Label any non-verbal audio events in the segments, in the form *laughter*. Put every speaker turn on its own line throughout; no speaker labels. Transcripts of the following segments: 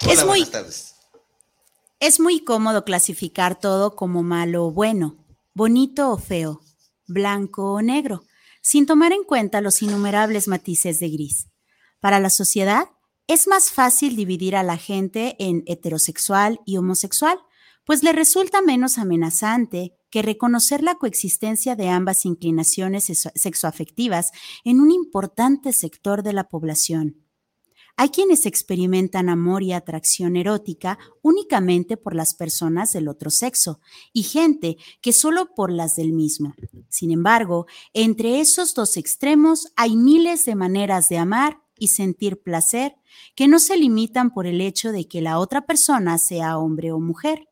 es muy, Es muy cómodo clasificar todo como malo o bueno, bonito o feo, blanco o negro, sin tomar en cuenta los innumerables matices de gris. Para la sociedad, es más fácil dividir a la gente en heterosexual y homosexual, pues le resulta menos amenazante que reconocer la coexistencia de ambas inclinaciones sexoafectivas en un importante sector de la población. Hay quienes experimentan amor y atracción erótica únicamente por las personas del otro sexo y gente que solo por las del mismo. Sin embargo, entre esos dos extremos hay miles de maneras de amar y sentir placer que no se limitan por el hecho de que la otra persona sea hombre o mujer.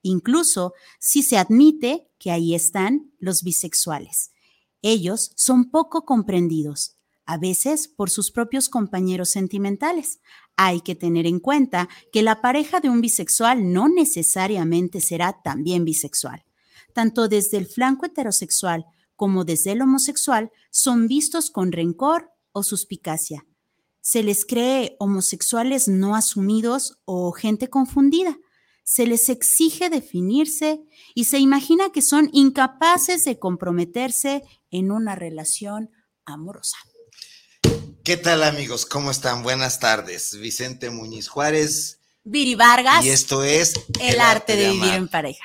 Incluso si se admite que ahí están los bisexuales. Ellos son poco comprendidos a veces por sus propios compañeros sentimentales. Hay que tener en cuenta que la pareja de un bisexual no necesariamente será también bisexual. Tanto desde el flanco heterosexual como desde el homosexual son vistos con rencor o suspicacia. Se les cree homosexuales no asumidos o gente confundida. Se les exige definirse y se imagina que son incapaces de comprometerse en una relación amorosa.
¿Qué tal amigos? ¿Cómo están? Buenas tardes. Vicente Muñiz Juárez.
Viri Vargas.
Y esto es
El, arte, de, vivir en pareja.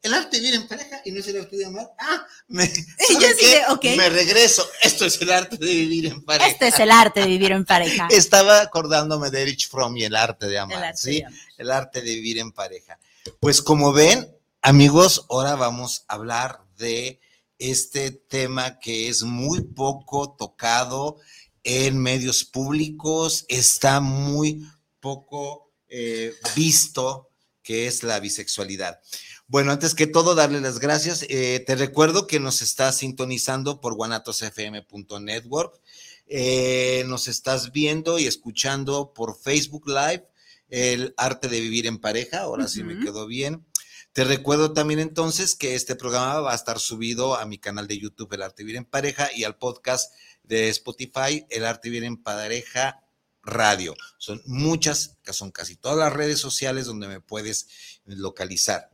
El arte de vivir en pareja y no es el arte de amar. Ah,
me, *laughs* Yo
me regreso. Esto es el arte de vivir en pareja.
Este es el arte de vivir en pareja. *laughs*
Estaba acordándome de Erich Fromm y el arte de amar, ¿sí? El arte de vivir en pareja. Pues como ven, amigos, ahora vamos a hablar de este tema que es muy poco tocado en medios públicos, está muy poco eh, visto que es la bisexualidad. Bueno, antes que todo, darle las gracias. Eh, te recuerdo que nos estás sintonizando por guanatosfm.network. Eh, nos estás viendo y escuchando por Facebook Live, el arte de vivir en pareja. Ahora sí me quedó bien. Te recuerdo también entonces que este programa va a estar subido a mi canal de YouTube, El Arte de Vivir en Pareja, y al podcast de Spotify, El Arte Viene en Pareja Radio. Son muchas, son casi todas las redes sociales donde me puedes localizar.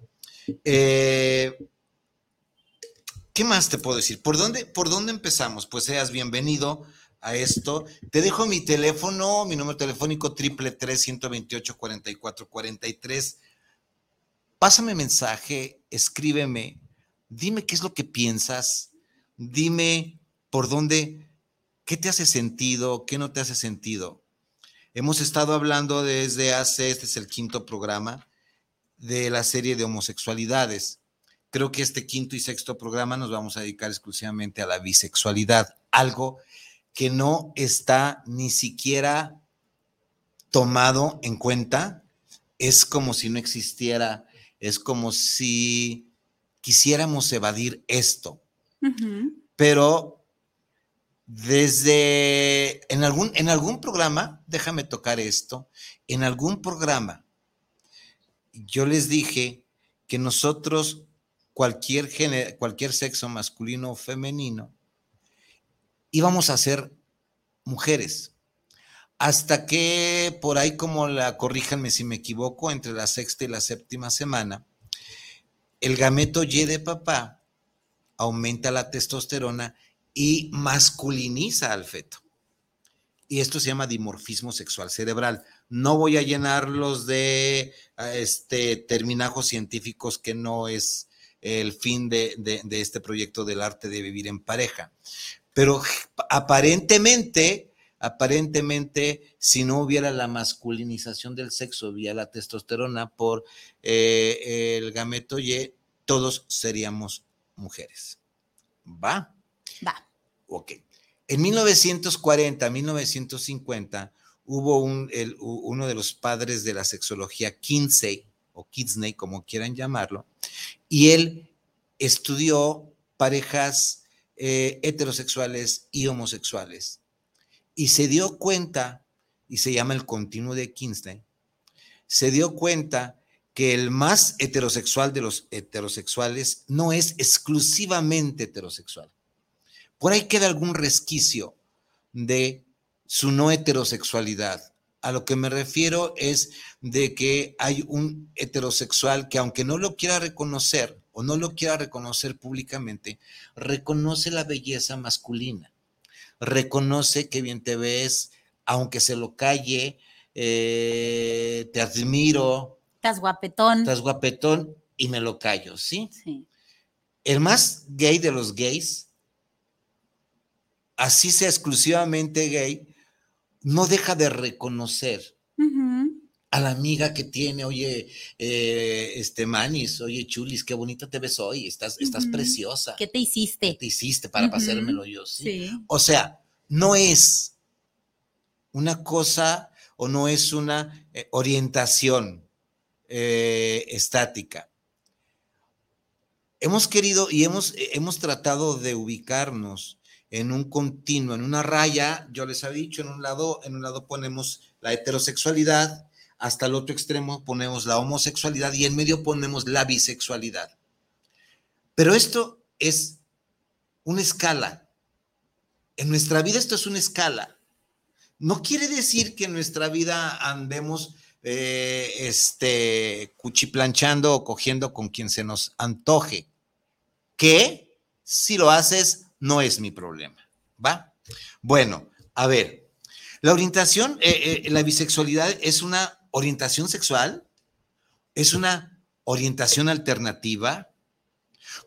Eh, ¿Qué más te puedo decir? ¿Por dónde, ¿Por dónde empezamos? Pues seas bienvenido a esto. Te dejo mi teléfono, mi número telefónico triple tres ciento veintiocho cuarenta y cuatro cuarenta y tres. Pásame mensaje, escríbeme, dime qué es lo que piensas, dime por dónde ¿Qué te hace sentido? ¿Qué no te hace sentido? Hemos estado hablando desde hace, este es el quinto programa, de la serie de homosexualidades. Creo que este quinto y sexto programa nos vamos a dedicar exclusivamente a la bisexualidad, algo que no está ni siquiera tomado en cuenta. Es como si no existiera, es como si quisiéramos evadir esto. Pero desde, en algún, en algún programa, déjame tocar esto, en algún programa, yo les dije que nosotros, cualquier, género, cualquier sexo masculino o femenino, íbamos a ser mujeres. Hasta que por ahí, como la, corríjanme si me equivoco, entre la sexta y la séptima semana, el gameto Y de papá aumenta la testosterona y masculiniza al feto. Y esto se llama dimorfismo sexual cerebral. No voy a llenarlos de este, terminajos científicos que no es el fin de, este proyecto del arte de vivir en pareja. Pero aparentemente, aparentemente, si no hubiera la masculinización del sexo vía la testosterona por eh, el gameto Y, todos seríamos mujeres. ¿Va?
Va.
En 1940, 1950, hubo un, uno de los padres de la sexología, Kinsey, o Kinsey, como quieran llamarlo, y él estudió parejas eh, heterosexuales y homosexuales. Y se dio cuenta, y se llama el continuo de Kinsey, se dio cuenta que el más heterosexual de los heterosexuales no es exclusivamente heterosexual. Por ahí queda algún resquicio de su no heterosexualidad. A lo que me refiero es de que hay un heterosexual que aunque no lo quiera reconocer o no lo quiera reconocer públicamente, reconoce la belleza masculina, reconoce que bien te ves, aunque se lo calle, eh, te admiro.
Estás guapetón.
Estás guapetón y me lo callo, ¿sí? Sí. El más gay de los gays, así sea exclusivamente gay, no deja de reconocer a la amiga que tiene, oye, eh, este Manis, oye Chulis, qué bonita te ves hoy, estás, estás preciosa.
¿Qué te hiciste?
¿Qué te hiciste para pasármelo yo? ¿sí? O sea, no es una cosa o no es una eh, orientación eh, estática. Hemos querido y hemos, hemos tratado de ubicarnos en un continuo, en una raya, yo les había dicho, en un lado, en un lado ponemos la heterosexualidad, hasta el otro extremo ponemos la homosexualidad y en medio ponemos la bisexualidad. Pero esto es una escala. En nuestra vida esto es una escala. No quiere decir que en nuestra vida andemos eh, este, cuchiplanchando o cogiendo con quien se nos antoje. Que si lo haces, no es mi problema. ¿Va? Bueno, a ver, la orientación, eh, eh, la bisexualidad es una orientación sexual, es una orientación alternativa.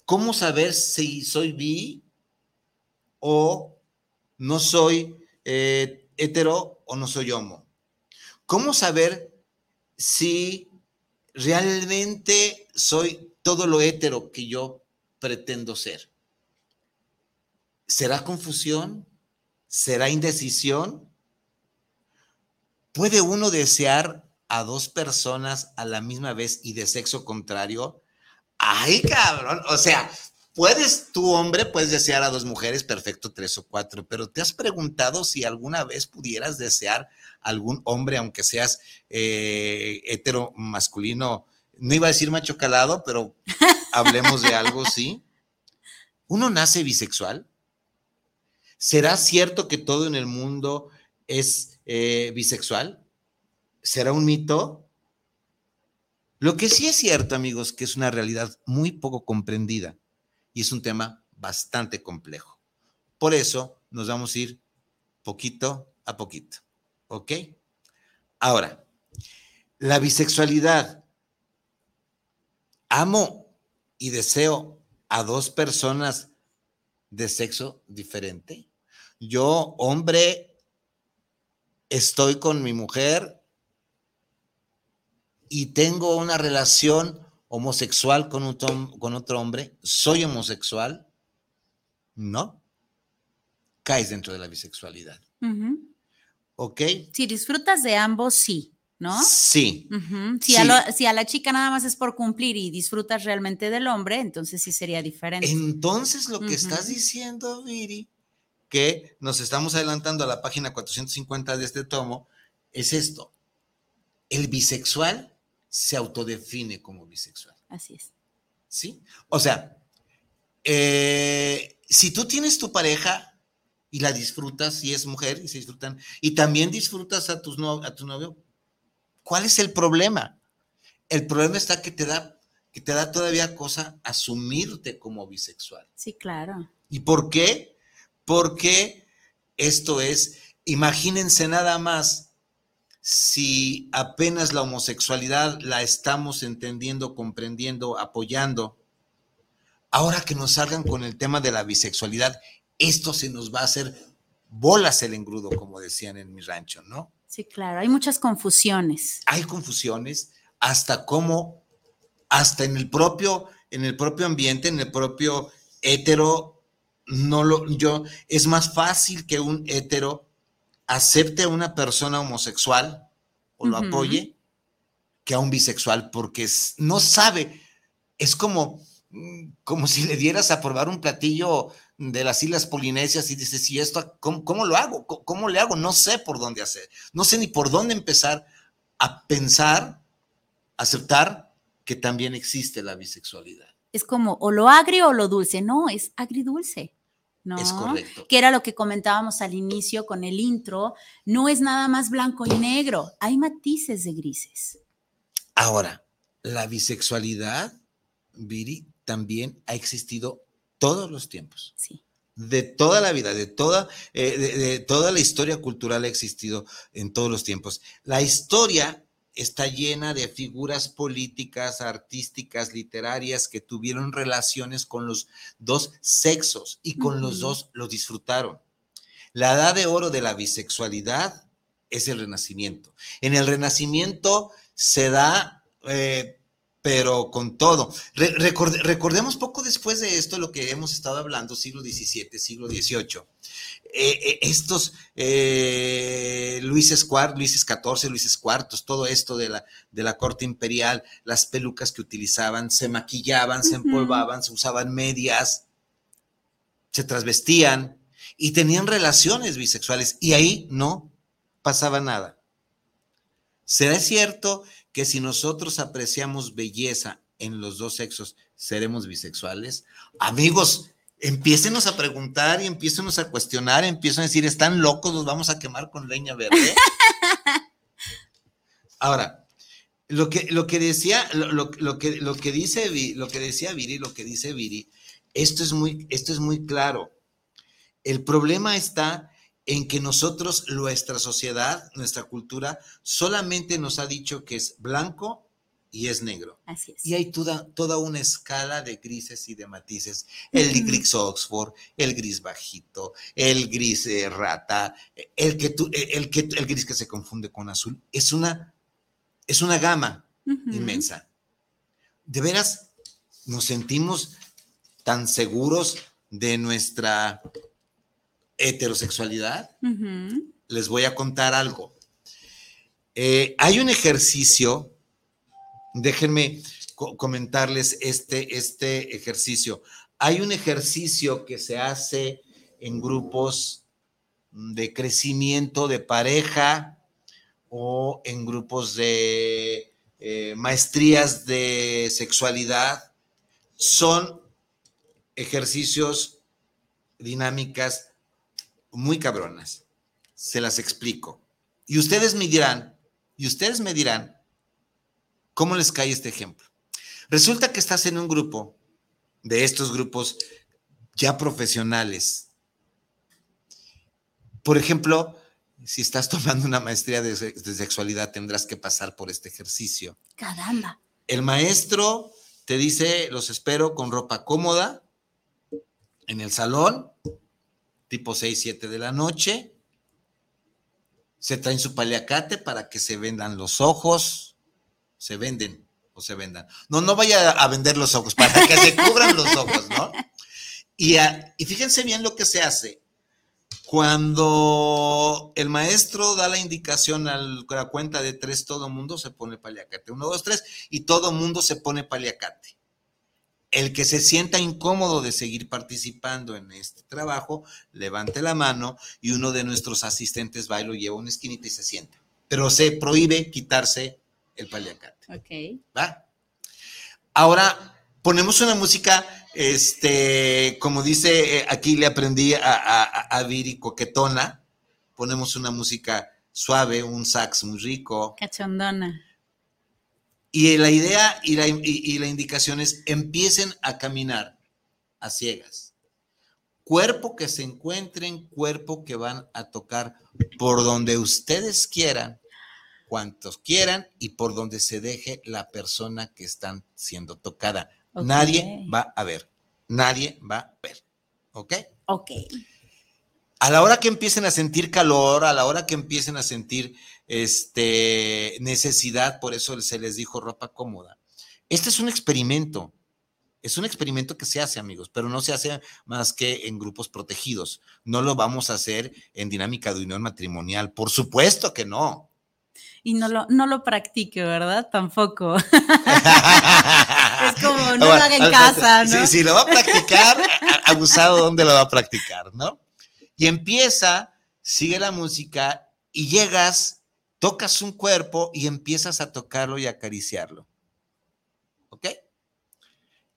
¿Cómo saber si soy bi o no soy eh, hetero o no soy homo? ¿Cómo saber si realmente soy todo lo hetero que yo pretendo ser? ¿Será confusión? ¿Será indecisión? ¿Puede uno desear a dos personas a la misma vez y de sexo contrario? Ay, cabrón. O sea, puedes, tu hombre, puedes desear a dos mujeres, perfecto, tres o cuatro, pero ¿te has preguntado si alguna vez pudieras desear algún hombre, aunque seas eh, hetero masculino? No iba a decir macho calado, pero hablemos de algo, ¿sí? ¿Uno nace bisexual? ¿Será cierto que todo en el mundo es eh, bisexual? ¿Será un mito? Lo que sí es cierto, amigos, que es una realidad muy poco comprendida y es un tema bastante complejo. Por eso nos vamos a ir poquito a poquito. ¿Ok? Ahora, la bisexualidad. Amo y deseo a dos personas de sexo diferente. Yo, hombre, estoy con mi mujer y tengo una relación homosexual con, con otro hombre, soy homosexual, no, caes dentro de la bisexualidad. ¿Ok?
Si disfrutas de ambos, sí. ¿No?
Sí.
si, A si, A la chica nada más es por cumplir y disfrutas realmente del hombre, entonces sí sería diferente.
Entonces lo que estás diciendo, Viri, que nos estamos adelantando a la página 450 de este tomo, es esto. El bisexual se autodefine como bisexual.
Así es.
¿Sí? O sea, eh, si tú tienes tu pareja y la disfrutas, y es mujer y se disfrutan, y también disfrutas a, tus a tu novio, ¿cuál es el problema? El problema está que te da, que te da todavía cosa asumirte como bisexual.
Sí, claro.
¿Y por qué? porque esto es, imagínense nada más, si apenas la homosexualidad la estamos entendiendo, comprendiendo, apoyando, ahora que nos salgan con el tema de la bisexualidad, esto se nos va a hacer bolas el engrudo, como decían en mi rancho, ¿no?
Sí, claro, hay muchas confusiones.
Hay confusiones, hasta cómo, hasta en el propio, en el propio ambiente, en el propio hetero no lo, yo, es más fácil que un hetero acepte a una persona homosexual o lo apoye que a un bisexual porque no sabe, es como, mm, como si le dieras a probar un platillo de las Islas Polinesias y dices, si esto, ¿cómo, lo hago? ¿Cómo, le hago? No sé por dónde hacer, no sé ni por dónde empezar a pensar, aceptar que también existe la bisexualidad.
Es como o lo agrio o lo dulce, no, es agridulce. ¿no?
Es correcto.
Que era lo que comentábamos al inicio con el intro, no es nada más blanco y negro, hay matices de grises.
Ahora, la bisexualidad, Viri, también ha existido todos los tiempos.
Sí.
De toda la vida, de toda, eh, de, toda la historia cultural ha existido en todos los tiempos. La historia está llena de figuras políticas, artísticas, literarias que tuvieron relaciones con los dos sexos y con los dos lo disfrutaron. La edad de oro de la bisexualidad es el renacimiento. En el renacimiento se da eh, pero con todo. recordemos poco después de esto lo que hemos estado hablando, siglo XVII, siglo XVIII. Eh, eh, estos eh, Luises IV, Luises XIV, Luises IV, todo esto de la, de la corte imperial, las pelucas que utilizaban, se maquillaban, se empolvaban, se usaban medias, se trasvestían y tenían relaciones bisexuales y ahí no pasaba nada. ¿Será cierto que si nosotros apreciamos belleza en los dos sexos, seremos bisexuales? Amigos, empiécenos a preguntar y empiécenos a cuestionar, empiecen a decir, están locos, nos vamos a quemar con leña verde. *laughs* Ahora, lo que, lo que decía, lo, que, lo que dice, lo que decía Viri, lo que dice Viri, esto es muy, esto es muy claro. El problema está en que nosotros, nuestra sociedad, nuestra cultura, solamente nos ha dicho que es blanco y es negro.
Así es.
Y hay toda, toda una escala de grises y de matices. El gris Oxford, el gris bajito, el gris eh, rata, el, que el, que, el gris que se confunde con azul. Es una, es una gama inmensa. De veras, nos sentimos tan seguros de nuestra heterosexualidad, les voy a contar algo. Eh, hay un ejercicio, déjenme comentarles este, este ejercicio. Hay un ejercicio que se hace en grupos de crecimiento de pareja o en grupos de eh, maestrías de sexualidad. Son ejercicios, dinámicas muy cabronas. Se las explico. Y ustedes me dirán, y ustedes me dirán, ¿cómo les cae este ejemplo? Resulta que estás en un grupo de estos grupos ya profesionales. Por ejemplo, si estás tomando una maestría de, de, sexualidad, tendrás que pasar por este ejercicio.
Caramba.
El maestro te dice, los espero con ropa cómoda en el salón, tipo 6, 7 de la noche. Se traen su paliacate para que se vendan los ojos. Se venden o se vendan. No, no vaya a vender los ojos, para que se cubran los ojos, ¿no? Y, y fíjense bien lo que se hace. Cuando el maestro da la indicación a la cuenta de tres, todo mundo se pone paliacate. Uno, dos, tres, y todo mundo se pone paliacate el que se sienta incómodo de seguir participando en este trabajo, levante la mano y uno de nuestros asistentes va y lo lleva a una esquinita y se sienta. Pero se prohíbe quitarse el paliacate.
Ok.
¿Va? Ahora ponemos una música, este, como dice, eh, aquí le aprendí a, a, a Viri coquetona, ponemos una música suave, un sax muy rico.
Cachondona.
Y la idea y la, indicación es empiecen a caminar a ciegas. Cuerpo que se encuentren, cuerpo que van a tocar por donde ustedes quieran, cuantos quieran y por donde se deje la persona que están siendo tocada. Nadie va a ver, nadie va a ver. ¿Ok?
Ok.
A la hora que empiecen a sentir calor, a la hora que empiecen a sentir este, necesidad, por eso se les dijo ropa cómoda. Este es un experimento. Es un experimento que se hace, amigos, pero no se hace más que en grupos protegidos. No lo vamos a hacer en dinámica de unión matrimonial. Por supuesto que no.
Y no lo, no lo practique, ¿verdad? Tampoco. *laughs* es como, no lo haga en casa, ¿no?
Si, si lo va a practicar, *laughs* abusado, ¿dónde lo va a practicar, no? Y empieza, sigue la música y llegas, tocas un cuerpo y empiezas a tocarlo y acariciarlo. ¿Ok?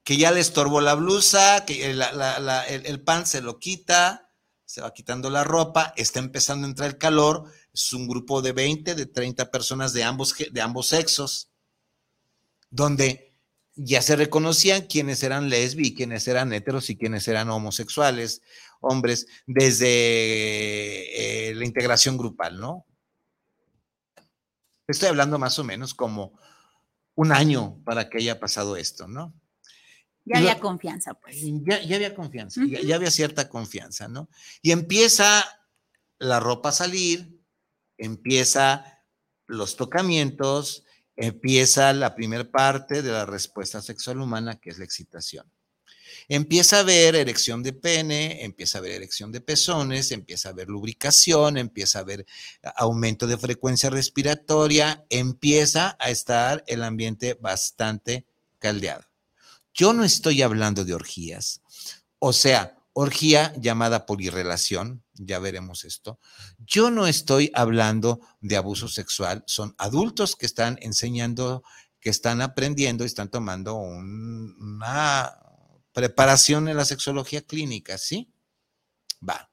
Que ya le estorbó la blusa, que el, pan se lo quita, se va quitando la ropa, está empezando a entrar el calor, es un grupo de 20, de 30 personas de ambos, de ambos sexos, donde ya se reconocían quiénes eran lesbi quiénes eran heteros y quiénes eran homosexuales, hombres, desde eh, la integración grupal, ¿no? Estoy hablando más o menos como un año para que haya pasado esto, ¿no?
Ya había confianza, pues.
Ya, había confianza, ya, había cierta confianza, ¿no? Y empieza la ropa a salir, empieza los tocamientos, empieza la primera parte de la respuesta sexual humana, que es la excitación. Empieza a haber erección de pene, empieza a haber erección de pezones, empieza a haber lubricación, empieza a haber aumento de frecuencia respiratoria, empieza a estar el ambiente bastante caldeado. Yo no estoy hablando de orgías, o sea, orgía llamada polirrelación, ya veremos esto. Yo no estoy hablando de abuso sexual, son adultos que están enseñando, que están aprendiendo y están tomando una preparación en la sexología clínica, ¿sí? Va.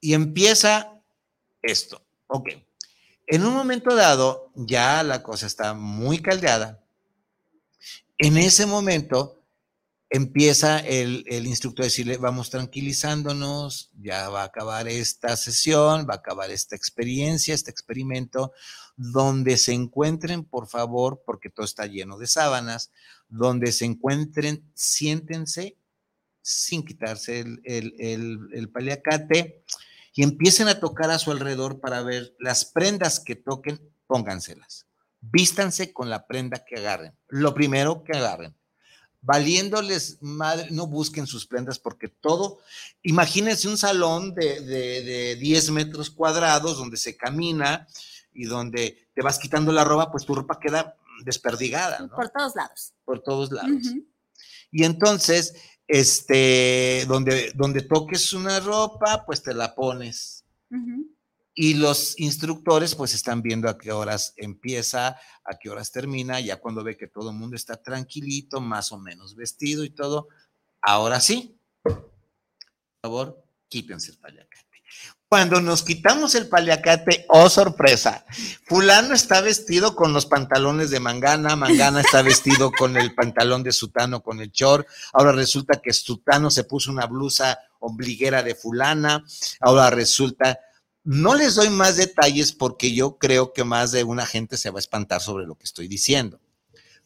Y empieza esto. Ok. En un momento dado, ya la cosa está muy caldeada. En ese momento empieza el, el, instructor a decirle, vamos tranquilizándonos, ya va a acabar esta sesión, va a acabar esta experiencia, este experimento, donde se encuentren, por favor, porque todo está lleno de sábanas, donde se encuentren, siéntense sin quitarse el, paliacate y empiecen a tocar a su alrededor para ver las prendas que toquen, pónganselas. Vístanse con la prenda que agarren. Lo primero que agarren. Valiéndoles madre, no busquen sus prendas porque todo, imagínense un salón de, de, de 10 metros cuadrados donde se camina y donde te vas quitando la ropa, pues tu ropa queda desperdigada.
Por todos lados.
Por todos lados. Y entonces, este, donde, donde toques una ropa, pues te la pones. Y los instructores pues están viendo a qué horas empieza, a qué horas termina, ya cuando ve que todo el mundo está tranquilito, más o menos vestido y todo, ahora sí, por favor, quítense el payaca. Cuando nos quitamos el paliacate, oh sorpresa, fulano está vestido con los pantalones de mangana, mangana está vestido con el pantalón de sutano, con el short, ahora resulta que sutano se puso una blusa ombliguera de fulana, ahora resulta, no les doy más detalles porque yo creo que más de una gente se va a espantar sobre lo que estoy diciendo.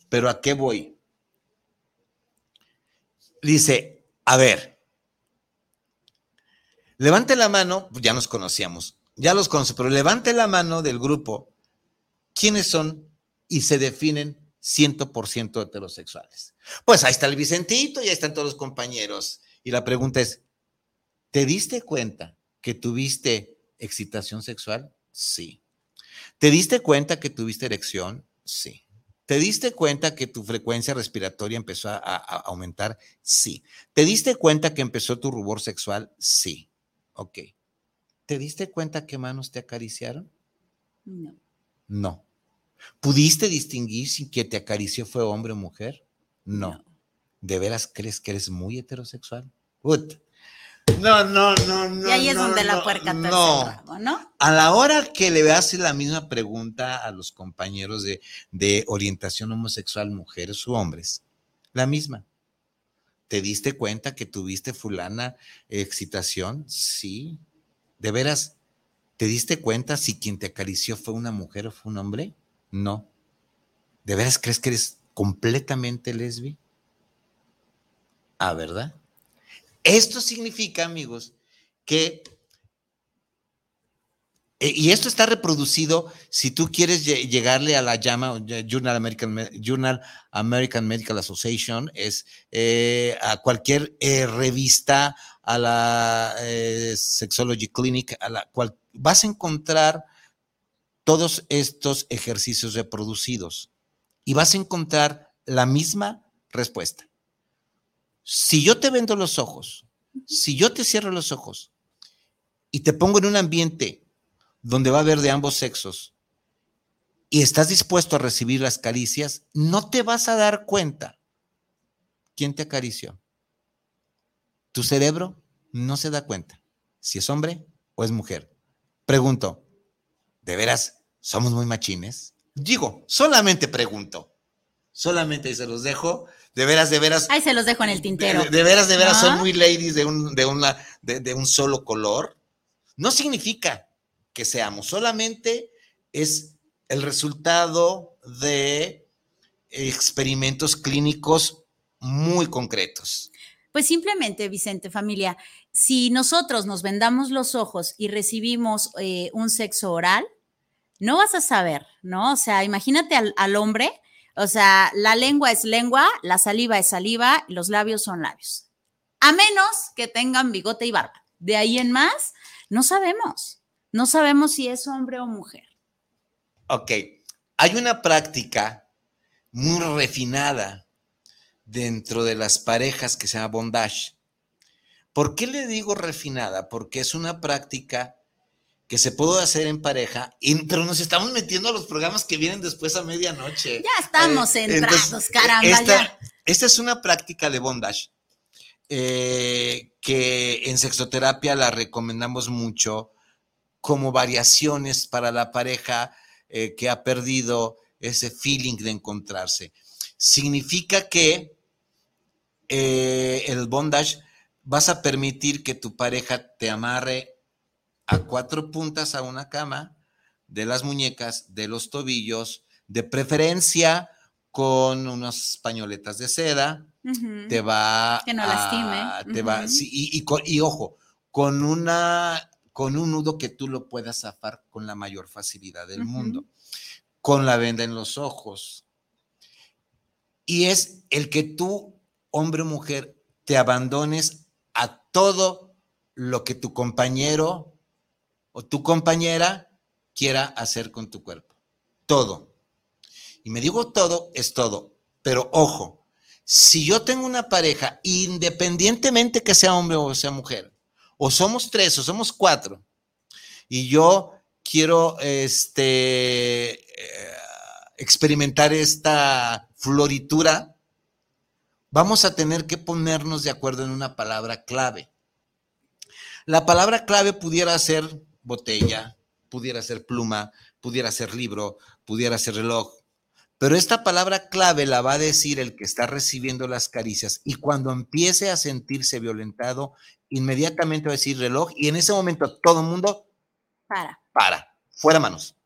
Pero ¿a qué voy? Dice, a ver, Levante la mano, pues ya nos conocíamos, ya los conoce, pero levante la mano del grupo, ¿quiénes son y se definen 100% heterosexuales? Pues ahí está el Vicentito y ahí están todos los compañeros. Y la pregunta es, ¿te diste cuenta que tuviste excitación sexual? Sí. ¿Te diste cuenta que tuviste erección? Sí. ¿Te diste cuenta que tu frecuencia respiratoria empezó a, aumentar? Sí. ¿Te diste cuenta que empezó tu rubor sexual? Sí. Ok. ¿Te diste cuenta qué manos te acariciaron?
No.
No. ¿Pudiste distinguir si quien te acarició fue hombre o mujer? No. ¿De veras crees que eres muy heterosexual? No, no, no, no.
Y ahí es donde la puerca no. ¿no?
A la hora que le hace la misma pregunta a los compañeros de, de orientación homosexual, mujeres u hombres, la misma. ¿Te diste cuenta que tuviste fulana excitación? Sí. ¿De veras? ¿Te diste cuenta si quien te acarició fue una mujer o fue un hombre? No. ¿De veras crees que eres completamente lesbi? Ah, ¿verdad? Esto significa, amigos, que E, y esto está reproducido si tú quieres llegarle a la llama Journal American, Journal American Medical Association, es eh, a cualquier eh, revista, a la eh, Sexology Clinic, a la cual vas a encontrar todos estos ejercicios reproducidos y vas a encontrar la misma respuesta. Si yo te vendo los ojos, si yo te cierro los ojos y te pongo en un ambiente donde va a haber de ambos sexos y estás dispuesto a recibir las caricias, no te vas a dar cuenta quién te acarició. Tu cerebro no se da cuenta si es hombre o es mujer. Pregunto, ¿de veras somos muy machines? Digo, solamente pregunto. Solamente se los dejo. De veras, de veras.
Ahí se los dejo en el tintero.
De, veras, de veras, son muy ladies de un, de, una, de un solo color. No significa que seamos, solamente es el resultado de experimentos clínicos muy concretos.
Pues simplemente, Vicente, familia, si nosotros nos vendamos los ojos y recibimos eh, un sexo oral, no vas a saber, ¿no? O sea, imagínate al, al, hombre, o sea, la lengua es lengua, la saliva es saliva, los labios son labios. A menos que tengan bigote y barba. De ahí en más, no sabemos. No sabemos si es hombre o mujer.
Ok, hay una práctica muy refinada dentro de las parejas que se llama bondage. ¿Por qué le digo refinada? Porque es una práctica que se puede hacer en pareja, pero nos estamos metiendo a los programas que vienen después a medianoche.
Ya estamos eh, entrados, caramba. Esta,
esta, es una práctica de bondage eh, que en sexoterapia la recomendamos mucho como variaciones para la pareja eh, que ha perdido ese feeling de encontrarse. Significa que eh, el bondage vas a permitir que tu pareja te amarre a cuatro puntas a una cama, de las muñecas, de los tobillos, de preferencia con unas pañoletas de seda, te va
que no lastime,
te va, y, y, ojo, con una con un nudo que tú lo puedas zafar con la mayor facilidad del mundo, con la venda en los ojos. Y es el que tú, hombre o mujer, te abandones a todo lo que tu compañero o tu compañera quiera hacer con tu cuerpo. Todo. Y me digo todo, es todo. Pero ojo, si yo tengo una pareja, independientemente que sea hombre o sea mujer, o somos tres o somos cuatro, y yo quiero este, eh, experimentar esta floritura, vamos a tener que ponernos de acuerdo en una palabra clave. La palabra clave pudiera ser botella, pudiera ser pluma, pudiera ser libro, pudiera ser reloj. Pero esta palabra clave la va a decir el que está recibiendo las caricias y cuando empiece a sentirse violentado, inmediatamente va a decir reloj y en ese momento todo el mundo
para.
Para, fuera manos.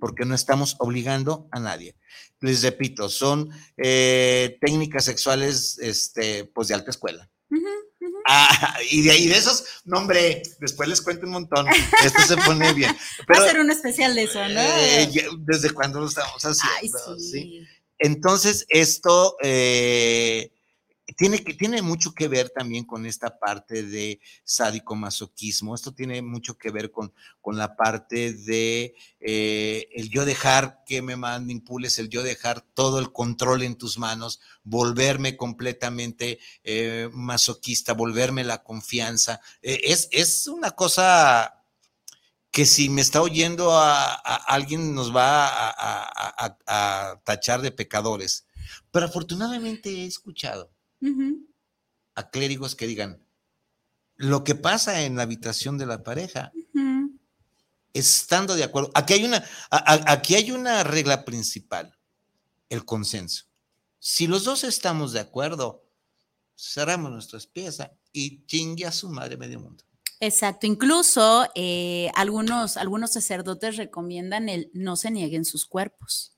Porque no estamos obligando a nadie. Les repito, son eh, técnicas sexuales este, pues de alta escuela. Ah, y de ahí de esos, no hombre, después les cuento un montón. Esto se pone bien. *laughs*
Va a ser un especial de eso, ¿no?
Eh, desde cuando lo estamos haciendo. sí. Entonces, esto eh, tiene, tiene mucho que ver también con esta parte de sádico-masoquismo. Esto tiene mucho que ver con, con la parte de eh, el yo dejar que me manipules, el yo dejar todo el control en tus manos, volverme completamente eh, masoquista, volverme la confianza. Eh, es, es una cosa que si me está oyendo a, alguien nos va a, tachar de pecadores. Pero afortunadamente he escuchado a clérigos que digan, lo que pasa en la habitación de la pareja, estando de acuerdo, aquí hay, una, aquí hay una regla principal, el consenso. Si los dos estamos de acuerdo, cerramos nuestras piezas y chingue a su madre medio mundo.
Exacto, incluso eh, algunos, algunos sacerdotes recomiendan el no se nieguen sus cuerpos.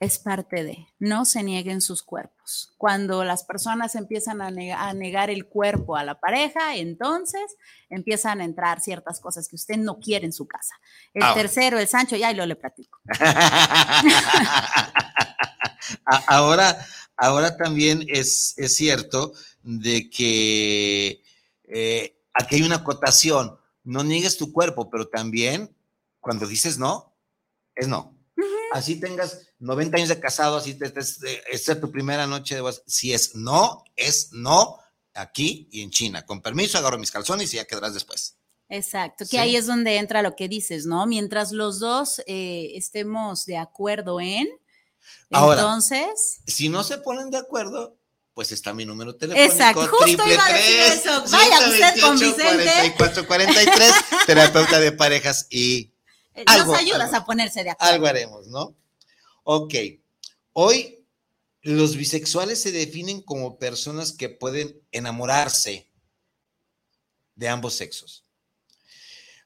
Es parte de, no se nieguen sus cuerpos. Cuando las personas empiezan a, negar el cuerpo a la pareja, entonces empiezan a entrar ciertas cosas que usted no quiere en su casa. El ah, tercero, el Sancho, ya y lo le platico. *laughs*
ahora, ahora también es, cierto de que eh, aquí hay una acotación, no niegues tu cuerpo, pero también cuando dices no, es no así tengas 90 años de casado, así te, es tu primera noche de voz. Si es no, es no aquí y en China. Con permiso, agarro mis calzones y ya quedarás después.
Exacto, que ahí es donde entra lo que dices, ¿no? Mientras los dos eh, estemos de acuerdo en, entonces...
Si no se ponen de acuerdo, pues está mi número telefónico.
Exacto, justo iba a decir eso. Vaya usted con Vicente.
4443, terapeuta de parejas y
eh, nos ayudas a ponerse de acuerdo.
Algo haremos, ¿no? Ok. Hoy los bisexuales se definen como personas que pueden enamorarse de ambos sexos.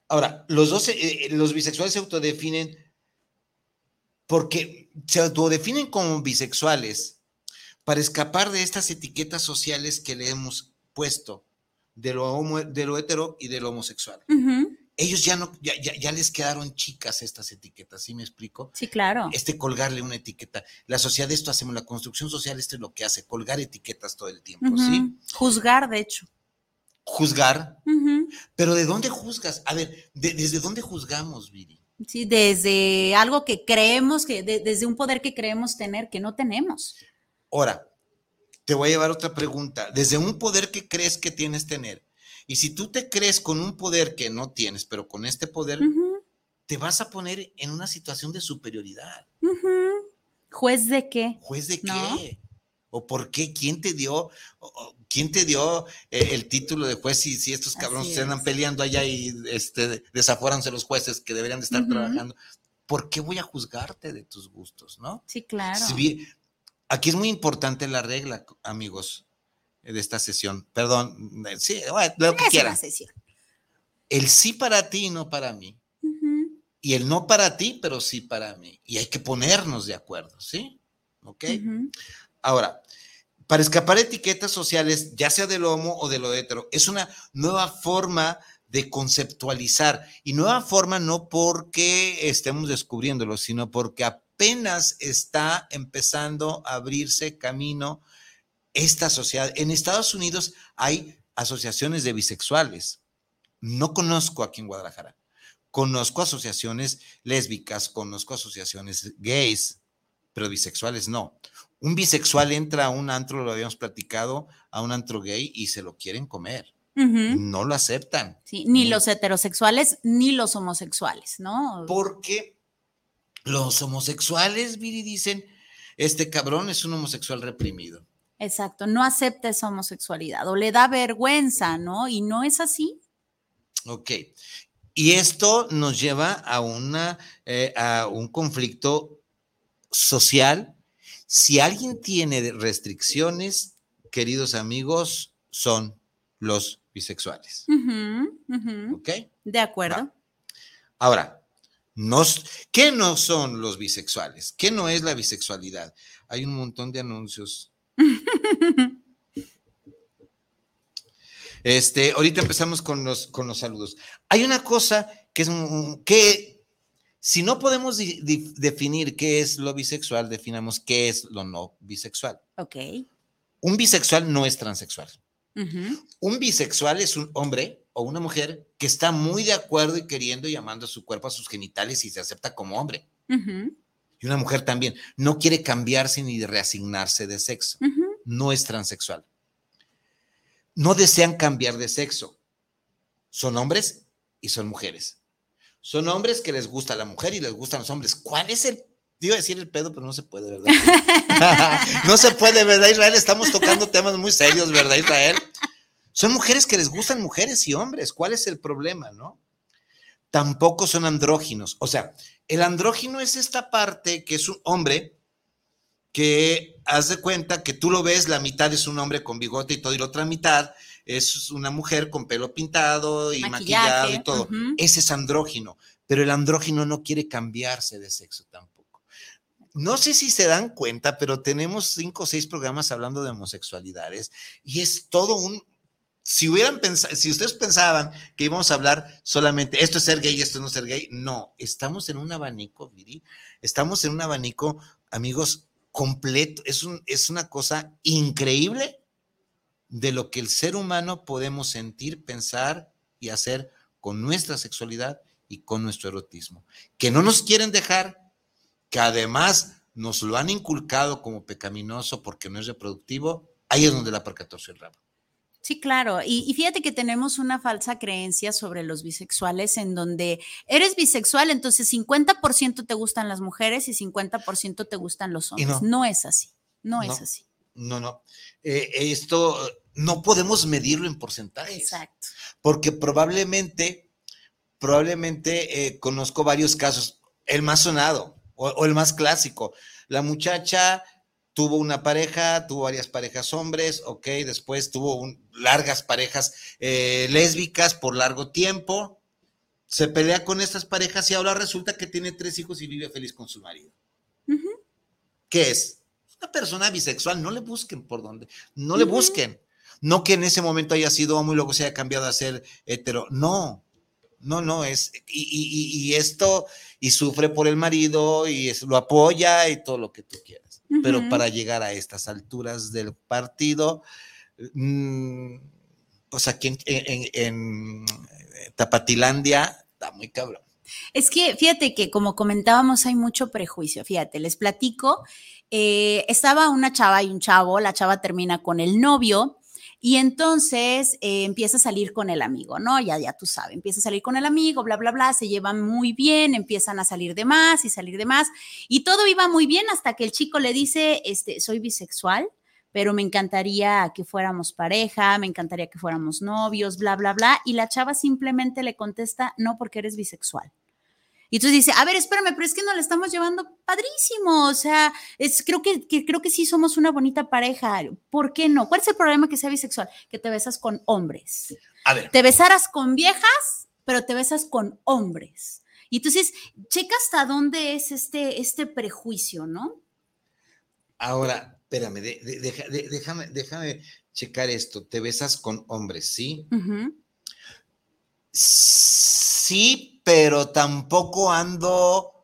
Ahora, los dos, eh, eh, los bisexuales se autodefinen porque se autodefinen como bisexuales para escapar de estas etiquetas sociales que le hemos puesto de lo, de lo hetero y de lo homosexual ellos ya no, ya, ya, les quedaron chicas estas etiquetas, ¿sí me explico?
Sí, claro.
Este colgarle una etiqueta. La sociedad de esto hacemos, la construcción social, esto es lo que hace, colgar etiquetas todo el tiempo, ¿sí?
Juzgar, de hecho.
Juzgar. Pero ¿de dónde juzgas? A ver, ¿desde dónde juzgamos, Viri?
Sí, desde algo que creemos, que desde un poder que creemos tener, que no tenemos.
Ahora, te voy a llevar otra pregunta. Desde un poder que crees que tienes tener, y si tú te crees con un poder que no tienes, pero con este poder, te vas a poner en una situación de superioridad.
¿Juez de qué?
¿Juez de qué? ¿O por qué? ¿Quién te dio, quién te dio eh, el título de juez si, si estos cabrones se andan peleando allá y este, desaforanse los jueces que deberían de estar trabajando? ¿Por qué voy a juzgarte de tus gustos, no?
Sí, claro.
aquí es muy importante la regla, amigos de esta sesión. Perdón, sí, lo que. El sí para ti y no para mí. Y el no para ti, pero sí para mí. Y hay que ponernos de acuerdo, ¿sí? ¿Ok? Ahora, para escapar etiquetas sociales, ya sea de lo homo o de lo hetero, es una nueva forma de conceptualizar. Y nueva forma no porque estemos descubriéndolo, sino porque apenas está empezando a abrirse camino esta sociedad. En Estados Unidos hay asociaciones de bisexuales. No conozco aquí en Guadalajara. Conozco asociaciones lésbicas, conozco asociaciones gays, pero bisexuales no. Un bisexual entra a un antro, lo habíamos platicado, a un antro gay y se lo quieren comer. No lo aceptan.
Sí, ni los heterosexuales ni los homosexuales, ¿no?
Porque los homosexuales, Viri, dicen, este cabrón es un homosexual reprimido.
Exacto, no acepta esa homosexualidad o le da vergüenza, ¿no? Y no es así.
Ok. Y esto nos lleva a, una, eh, a un conflicto social. Si alguien tiene restricciones, queridos amigos, son los bisexuales. ¿Ok?
De acuerdo.
Ahora, nos, ¿qué no son los bisexuales? ¿Qué no es la bisexualidad? Hay un montón de anuncios *laughs* Este, ahorita empezamos con los, con los saludos. Hay una cosa que es que si no podemos definir qué es lo bisexual, definamos qué es lo no bisexual.
Ok.
Un bisexual no es transexual. Un bisexual es un hombre o una mujer que está muy de acuerdo y queriendo y amando a su cuerpo, a sus genitales y se acepta como hombre. Y una mujer también no quiere cambiarse ni reasignarse de sexo. No es transexual. No desean cambiar de sexo. Son hombres y son mujeres. Son hombres que les gusta la mujer y les gustan los hombres. ¿Cuál es el Iba a decir el pedo, pero no se puede, ¿verdad? *laughs* no se puede, ¿verdad, Israel? Estamos tocando temas muy serios, ¿verdad, Israel? Son mujeres que les gustan mujeres y hombres. ¿Cuál es el problema, no? Tampoco son andróginos. O sea, el andrógino es esta parte que es un hombre que haz de cuenta que tú lo ves, la mitad es un hombre con bigote y todo, y la otra mitad es una mujer con pelo pintado y maquillado y todo. Ese es andrógino, pero el andrógino no quiere cambiarse de sexo tampoco. no sé si se dan cuenta, pero tenemos cinco o seis programas hablando de homosexualidades y es todo un... Si hubieran pensado, si ustedes pensaban que íbamos a hablar solamente esto es ser gay, esto no es ser gay, no, estamos en un abanico, Viri, estamos en un abanico, amigos, completo, es, un, es una cosa increíble de lo que el ser humano podemos sentir, pensar y hacer con nuestra sexualidad y con nuestro erotismo. Que no nos quieren dejar, que además nos lo han inculcado como pecaminoso porque no es reproductivo, ahí es donde la porca el rabo.
Sí, claro. Y, fíjate que tenemos una falsa creencia sobre los bisexuales en donde eres bisexual, entonces 50% te gustan las mujeres y 50% te gustan los hombres. No, es así, no, es así.
No, no. Eh, esto no podemos medirlo en porcentajes. Exacto. Porque probablemente, probablemente eh, conozco varios casos. El más sonado o, el más clásico. La muchacha tuvo una pareja, tuvo varias parejas hombres, ok, después tuvo largas parejas eh, lésbicas por largo tiempo, se pelea con estas parejas y ahora resulta que tiene tres hijos y vive feliz con su marido. ¿Qué es? Una persona bisexual, no le busquen por dónde, no le busquen. No que en ese momento haya sido homo y luego se haya cambiado a ser hetero, no, no, no, es, y, esto, y sufre por el marido, y lo apoya y todo lo que tú quieras. Pero para llegar a estas alturas del partido, mm, pues aquí en, Tapatilandia está muy cabrón.
Es que fíjate que como comentábamos hay mucho prejuicio, fíjate, les platico, eh, estaba una chava y un chavo, la chava termina con el novio, y entonces eh, empieza a salir con el amigo, ¿no? Ya, ya tú sabes, empieza a salir con el amigo, bla, bla, bla, se llevan muy bien, empiezan a salir de más y salir de más. Y todo iba muy bien hasta que el chico le dice, este, soy bisexual, pero me encantaría que fuéramos pareja, me encantaría que fuéramos novios, bla, bla, bla. Y la chava simplemente le contesta, no, porque eres bisexual. Y entonces dice, a ver, espérame, pero es que no le estamos llevando padrísimo. O sea, es, creo que, creo que sí somos una bonita pareja. ¿Por qué no? ¿Cuál es el problema que sea bisexual? Que te besas con hombres. A ver. Te besaras con viejas, pero te besas con hombres. Y entonces, checa hasta dónde es este, este prejuicio, ¿no?
Ahora, espérame, déjame, déjame checar esto. Te besas con hombres, ¿sí? Sí, pero tampoco ando...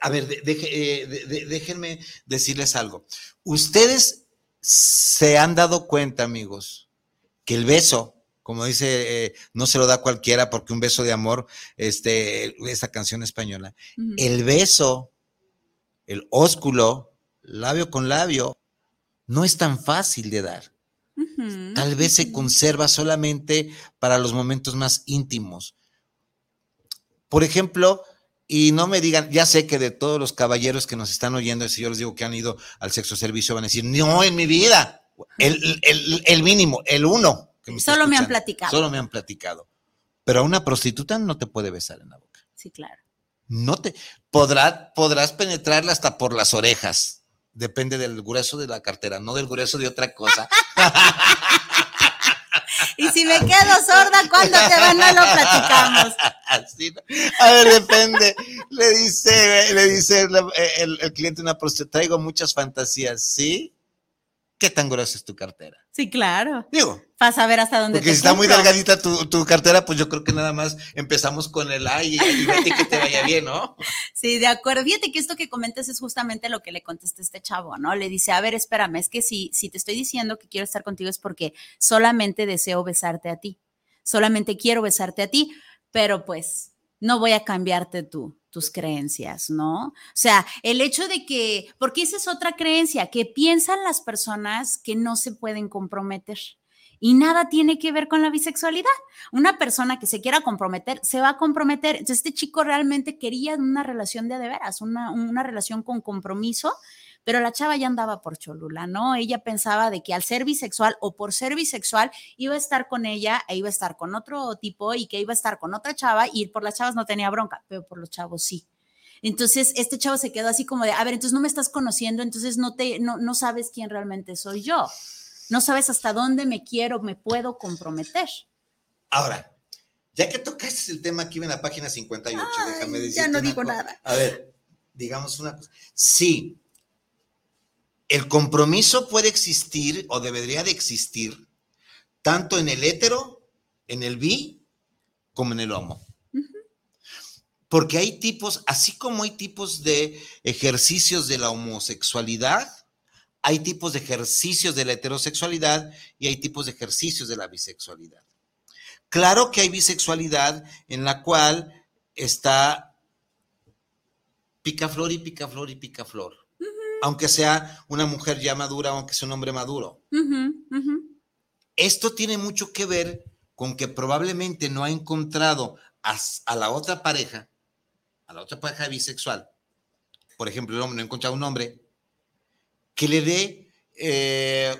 A ver, eh, déjenme decirles algo. Ustedes se han dado cuenta, amigos, que el beso, como dice, eh, no se lo da cualquiera porque un beso de amor, este, esta canción española, el beso, el ósculo, labio con labio, no es tan fácil de dar. Tal vez se conserva solamente para los momentos más íntimos. Por ejemplo, y no me digan, ya sé que de todos los caballeros que nos están oyendo, si yo les digo que han ido al sexo servicio, van a decir, no, en mi vida, el, mínimo, el uno.
solo me han platicado.
Solo me han platicado. Pero a una prostituta no te puede besar en la boca.
Sí, claro.
No te, podrá, podrás penetrarla hasta por las orejas. Depende del grueso de la cartera, no del grueso de otra cosa. *laughs*
Y si me quedo sorda, ¿cuándo te van? No lo platicamos.
A ver, depende. Le dice, le dice el, el cliente una prostituta, traigo muchas fantasías, ¿sí? ¿Qué tan gruesa es tu cartera?
Sí, claro.
Digo.
Para saber hasta dónde
Porque si está muy delgadita tu, cartera, pues yo creo que nada más empezamos con el ay y, y que te vaya bien, ¿no? *laughs*
Sí, de acuerdo. Fíjate que esto que comentas es justamente lo que le contesta este chavo, ¿no? Le dice, a ver, espérame, es que si, si te estoy diciendo que quiero estar contigo es porque solamente deseo besarte a ti. Solamente quiero besarte a ti, pero pues no voy a cambiarte tú tus creencias, ¿no? O sea, el hecho de que, porque esa es otra creencia, que piensan las personas que no se pueden comprometer. Y nada tiene que ver con la bisexualidad. Una persona que se quiera comprometer, se va a comprometer. Entonces, este chico realmente quería una relación de de veras, una, una relación con compromiso pero la chava ya andaba por Cholula, ¿no? Ella pensaba de que al ser bisexual o por ser bisexual iba a estar con ella e iba a estar con otro tipo y que iba a estar con otra chava y por las chavas no tenía bronca, pero por los chavos sí. Entonces, este chavo se quedó así como de, a ver, entonces no me estás conociendo, entonces no te, no, no sabes quién realmente soy yo. No sabes hasta dónde me quiero, me puedo comprometer.
Ahora, ya que tocaste el tema aquí en la página 58, déjame decir.
Ya no digo nada.
A ver, digamos una cosa. Sí, el compromiso puede existir o debería de existir tanto en el hétero, en el bi, como en el homo. Porque hay tipos, así como hay tipos de ejercicios de la homosexualidad, hay tipos de ejercicios de la heterosexualidad y hay tipos de ejercicios de la bisexualidad. Claro que hay bisexualidad en la cual está picaflor y picaflor y picaflor. Aunque sea una mujer ya madura, aunque sea un hombre maduro. Esto tiene mucho que ver con que probablemente no ha encontrado a, la otra pareja, a la otra pareja bisexual. Por ejemplo, el hombre no ha encontrado un hombre que le dé eh,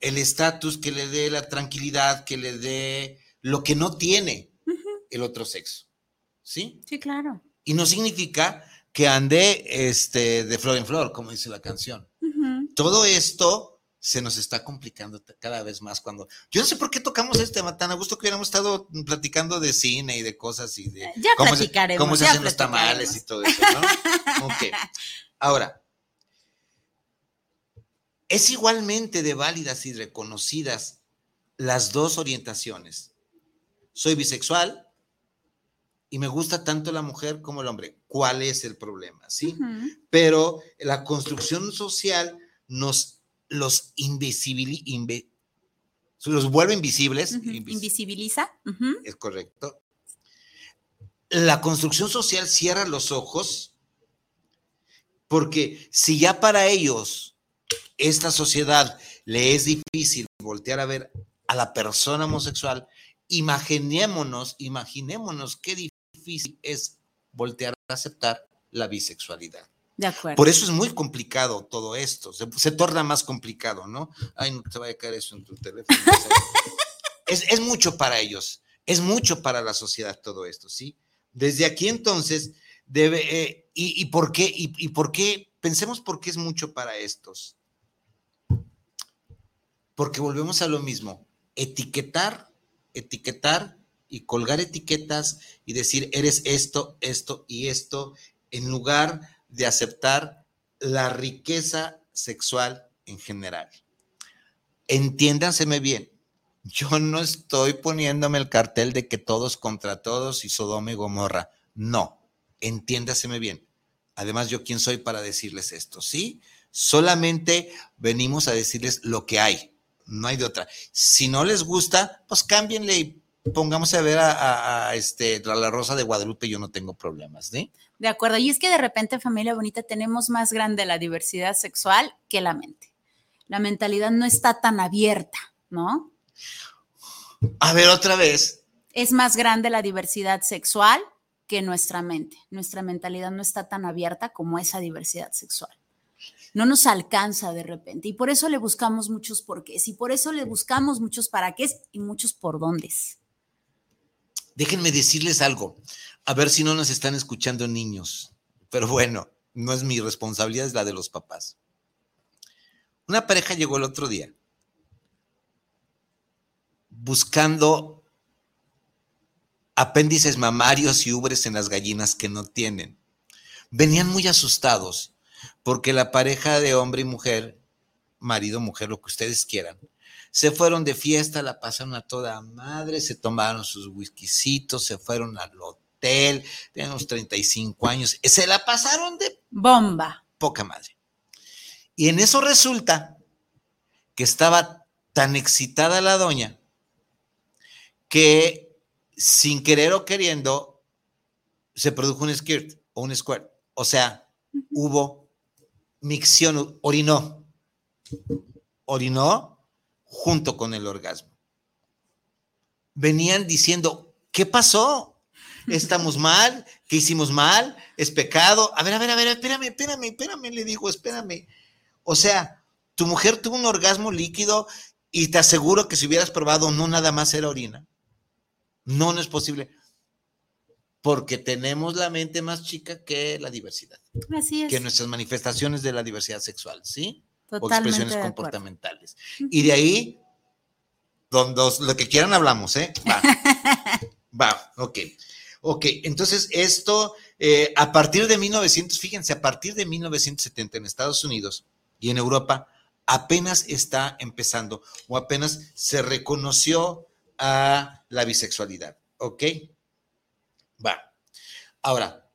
el estatus, que le dé la tranquilidad, que le dé lo que no tiene el otro sexo. ¿Sí?
Sí, claro.
Y no significa que ande este, de flor en flor, como dice la canción. Todo esto se nos está complicando cada vez más cuando... Yo no sé por qué tocamos este tema tan a gusto que hubiéramos estado platicando de cine y de cosas y de...
Ya cómo platicaremos.
Se, cómo se hacen los tamales y todo eso, ¿no? *laughs* ok. Ahora, es igualmente de válidas y reconocidas las dos orientaciones. Soy bisexual, y me gusta tanto la mujer como el hombre. ¿Cuál es el problema? ¿Sí? Pero la construcción social nos los invisibiliza, los vuelve invisibles.
Invisibiliza.
Es correcto. La construcción social cierra los ojos porque si ya para ellos esta sociedad le es difícil voltear a ver a la persona homosexual, imaginémonos, imaginémonos qué difícil es voltear a aceptar la bisexualidad.
De acuerdo.
Por eso es muy complicado todo esto, se, torna más complicado, ¿no? Ay, no te vaya a caer eso en tu teléfono. *laughs* es, mucho para ellos, es mucho para la sociedad todo esto, ¿sí? Desde aquí entonces debe, eh, y, por qué, y por qué, pensemos por qué es mucho para estos. Porque volvemos a lo mismo, etiquetar, etiquetar y colgar etiquetas y decir, eres esto, esto y esto, en lugar de aceptar la riqueza sexual en general. Entiéndanseme bien, yo no estoy poniéndome el cartel de que todos contra todos y Sodoma y Gomorra. No, entiéndaseme bien. Además, yo quién soy para decirles esto, ¿sí? Solamente venimos a decirles lo que hay, no hay de otra. Si no les gusta, pues cámbienle y pongamos a ver a, este, la Rosa de Guadalupe, yo no tengo problemas, ¿sí?
De acuerdo, y es que de repente, familia bonita, tenemos más grande la diversidad sexual que la mente. La mentalidad no está tan abierta, ¿no?
A ver, otra vez.
Es más grande la diversidad sexual que nuestra mente. Nuestra mentalidad no está tan abierta como esa diversidad sexual. No nos alcanza de repente y por eso le buscamos muchos porqués y por eso le buscamos muchos para qué y muchos por dónde.
Déjenme decirles algo, a ver si no nos están escuchando niños, pero bueno, no es mi responsabilidad, es la de los papás. Una pareja llegó el otro día buscando apéndices mamarios y ubres en las gallinas que no tienen. Venían muy asustados porque la pareja de hombre y mujer, marido, mujer, lo que ustedes quieran, se fueron de fiesta, la pasaron a toda madre, se tomaron sus whiskycitos, se fueron al hotel, tenían unos 35 años, se la pasaron de
bomba.
Poca madre. Y en eso resulta que estaba tan excitada la doña que sin querer o queriendo se produjo un skirt o un squirt. O sea, hubo micción, orinó. Orinó junto con el orgasmo. Venían diciendo, ¿qué pasó? ¿Estamos *laughs* mal? ¿Qué hicimos mal? ¿Es pecado? A ver, a ver, a ver, espérame, espérame, espérame, le digo, espérame. O sea, tu mujer tuvo un orgasmo líquido y te aseguro que si hubieras probado no nada más era orina. No, no es posible. Porque tenemos la mente más chica que la diversidad.
Así es.
Que nuestras manifestaciones de la diversidad sexual, ¿sí? O expresiones comportamentales. Y de ahí, donde, lo que quieran hablamos, ¿eh? Va. *laughs* Va, ok. Ok, entonces esto eh, a partir de 1900, fíjense, a partir de 1970 en Estados Unidos y en Europa, apenas está empezando o apenas se reconoció a la bisexualidad. ¿Ok? Va. Ahora,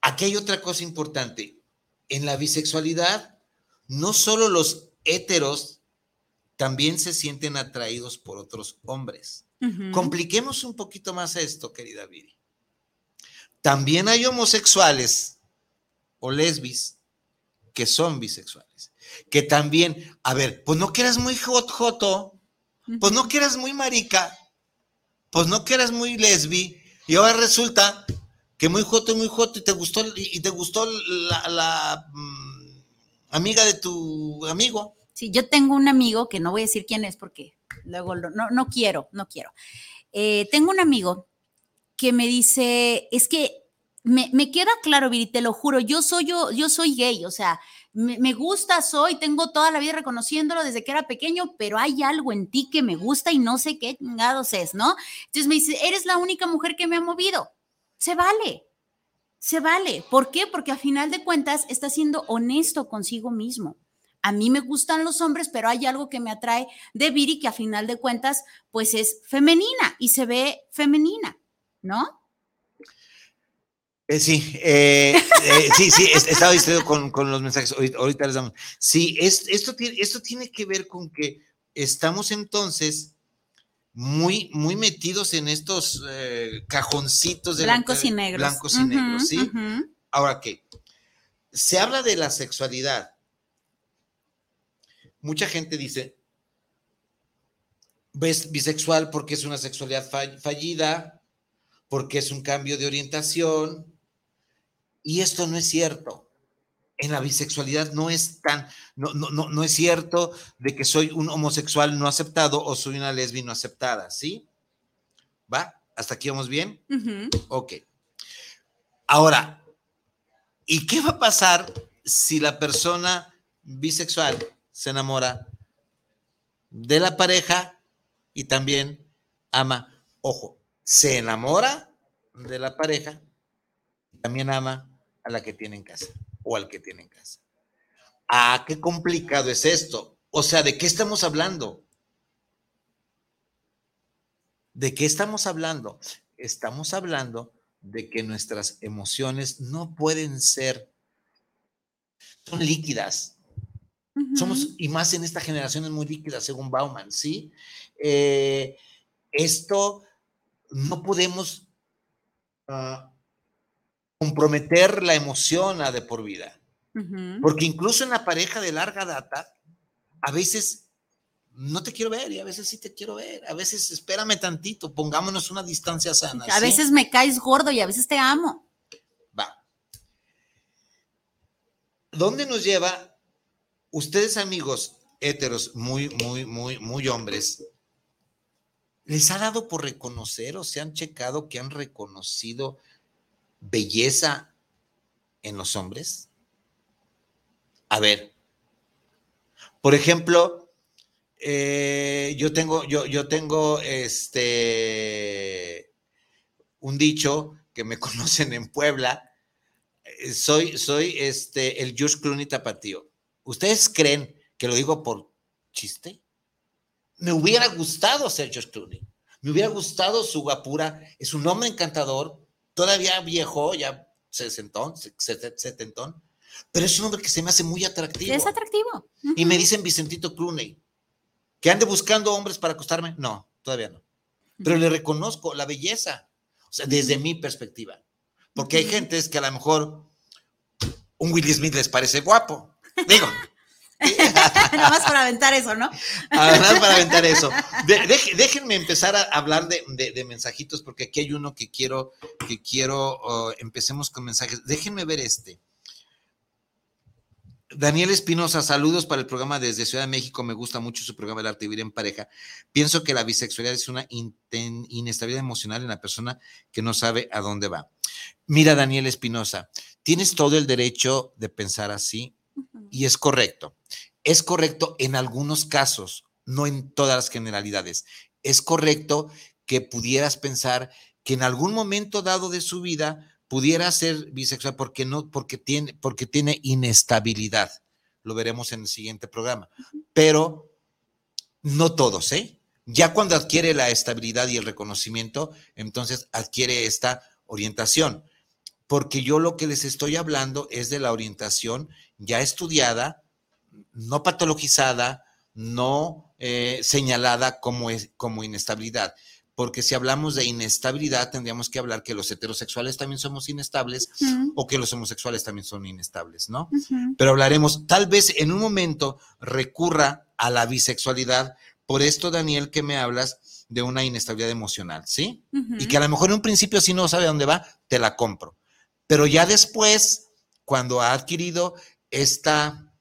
aquí hay otra cosa importante. En la bisexualidad, no solo los héteros también se sienten atraídos por otros hombres. Compliquemos un poquito más esto, querida Viri. También hay homosexuales o lesbis que son bisexuales. Que también, a ver, pues no quieras muy hot joto, pues no quieras muy marica, pues no quieras muy lesbi, y ahora resulta que muy joto muy joto y te gustó y te gustó la, mm, amiga de tu amigo.
Sí, yo tengo un amigo que no voy a decir quién es porque luego no, no quiero, no quiero. Eh, tengo un amigo que me dice, es que me, queda claro, Viri, te lo juro, yo soy yo, yo soy gay, o sea, me, gusta, soy, tengo toda la vida reconociéndolo desde que era pequeño, pero hay algo en ti que me gusta y no sé qué chingados es, ¿no? Entonces me dice, eres la única mujer que me ha movido. Se vale, se vale. ¿Por qué? Porque a final de cuentas está siendo honesto consigo mismo. A mí me gustan los hombres, pero hay algo que me atrae de Viri que a final de cuentas, pues es femenina y se ve femenina, ¿no?
Eh, sí, eh, eh, sí, sí, estaba distraído con, los mensajes. Ahorita, les damos. Sí, esto, tiene, esto tiene que ver con que estamos entonces muy, muy metidos en estos cajoncitos
de blancos y negros.
Blancos y negros, ¿sí? Ahora qué, se habla de la sexualidad. Mucha gente dice, ves bisexual porque es una sexualidad fallida, porque es un cambio de orientación, y esto no es cierto. En la bisexualidad no es tan, no, no, no, es cierto de que soy un homosexual no aceptado o soy una lesbiana no aceptada, ¿sí? ¿Va? ¿Hasta aquí vamos bien? Ok. Ahora, ¿y qué va a pasar si la persona bisexual se enamora de la pareja y también ama? Ojo, se enamora de la pareja, también ama a la que tiene en casa o al que tiene en casa. Ah, qué complicado es esto. O sea, ¿de qué estamos hablando? ¿De qué estamos hablando? Estamos hablando de que nuestras emociones no pueden ser, son líquidas. Somos, y más en esta generación es muy líquida, según Bauman, ¿sí? Eh, esto no podemos ah, comprometer la emoción a de por vida. Porque incluso en la pareja de larga data, a veces no te quiero ver y a veces sí te quiero ver. A veces espérame tantito, pongámonos una distancia sana.
A veces me caes gordo y a veces te amo.
Va. ¿Dónde nos lleva ustedes, amigos héteros, muy, muy, muy, muy hombres? ¿Les ha dado por reconocer o se han checado que han reconocido belleza en los hombres? A ver, por ejemplo, eh, yo tengo, yo, yo tengo este un dicho que me *laughs* conocen en Puebla. Eh, soy, soy este, el George Clooney tapatío. ¿Ustedes creen que lo digo por chiste? Me hubiera gustado ser George Clooney. Me hubiera gustado su guapura. Es un hombre encantador, todavía viejo, ya sesentón, setentón, pero es un hombre que se me hace muy atractivo.
Es atractivo.
Y me dicen Vicentito Clooney, que ande buscando hombres para acostarme. No, todavía no. Pero le reconozco la belleza, o sea, desde mi perspectiva. Porque hay gentes que a lo mejor un Will Smith les parece guapo. Digo, *laughs*
Nada más para aventar eso, ¿no?
Nada más para aventar eso. déjenme empezar a hablar de, mensajitos, porque aquí hay uno que quiero, que quiero, empecemos con mensajes. Déjenme ver este. Daniel Espinosa, saludos para el programa desde Ciudad de México. Me gusta mucho su programa El arte de vivir en pareja. Pienso que la bisexualidad es una inestabilidad emocional en la persona que no sabe a dónde va. Mira, Daniel Espinosa, tienes todo el derecho de pensar así y es correcto. Es correcto en algunos casos, no en todas las generalidades. Es correcto que pudieras pensar que en algún momento dado de su vida pudiera ser bisexual porque no, porque tiene, porque tiene inestabilidad. Lo veremos en el siguiente programa. Pero no todos, ¿eh? Ya cuando adquiere la estabilidad y el reconocimiento, entonces adquiere esta orientación. Porque yo lo que les estoy hablando es de la orientación ya estudiada, no patologizada, no eh, señalada como, como inestabilidad porque si hablamos de inestabilidad, tendríamos que hablar que los heterosexuales también somos inestables o que los homosexuales también son inestables, ¿no? Pero hablaremos, tal vez en un momento recurra a la bisexualidad, por esto, Daniel, que me hablas de una inestabilidad emocional, ¿sí? Y que a lo mejor en un principio, si no sabe dónde va, te la compro. Pero ya después, cuando ha adquirido esta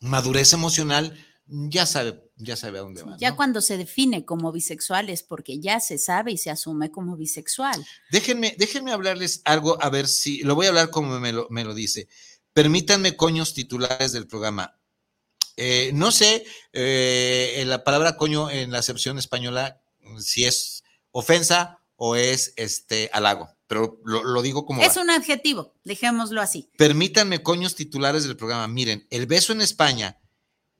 madurez emocional, ya sabe ya sabe a dónde va.
Ya cuando se define como bisexual es porque ya se sabe y se asume como bisexual.
Déjenme, déjenme hablarles algo, a ver si, lo voy a hablar como me lo, me lo dice. Permítanme, coños titulares del programa. Eh, no sé, eh, la palabra coño en la acepción española, si es ofensa o es este halago, pero lo, digo como.
Es un adjetivo, dejémoslo así.
Permítanme, coños titulares del programa. Miren, el beso en España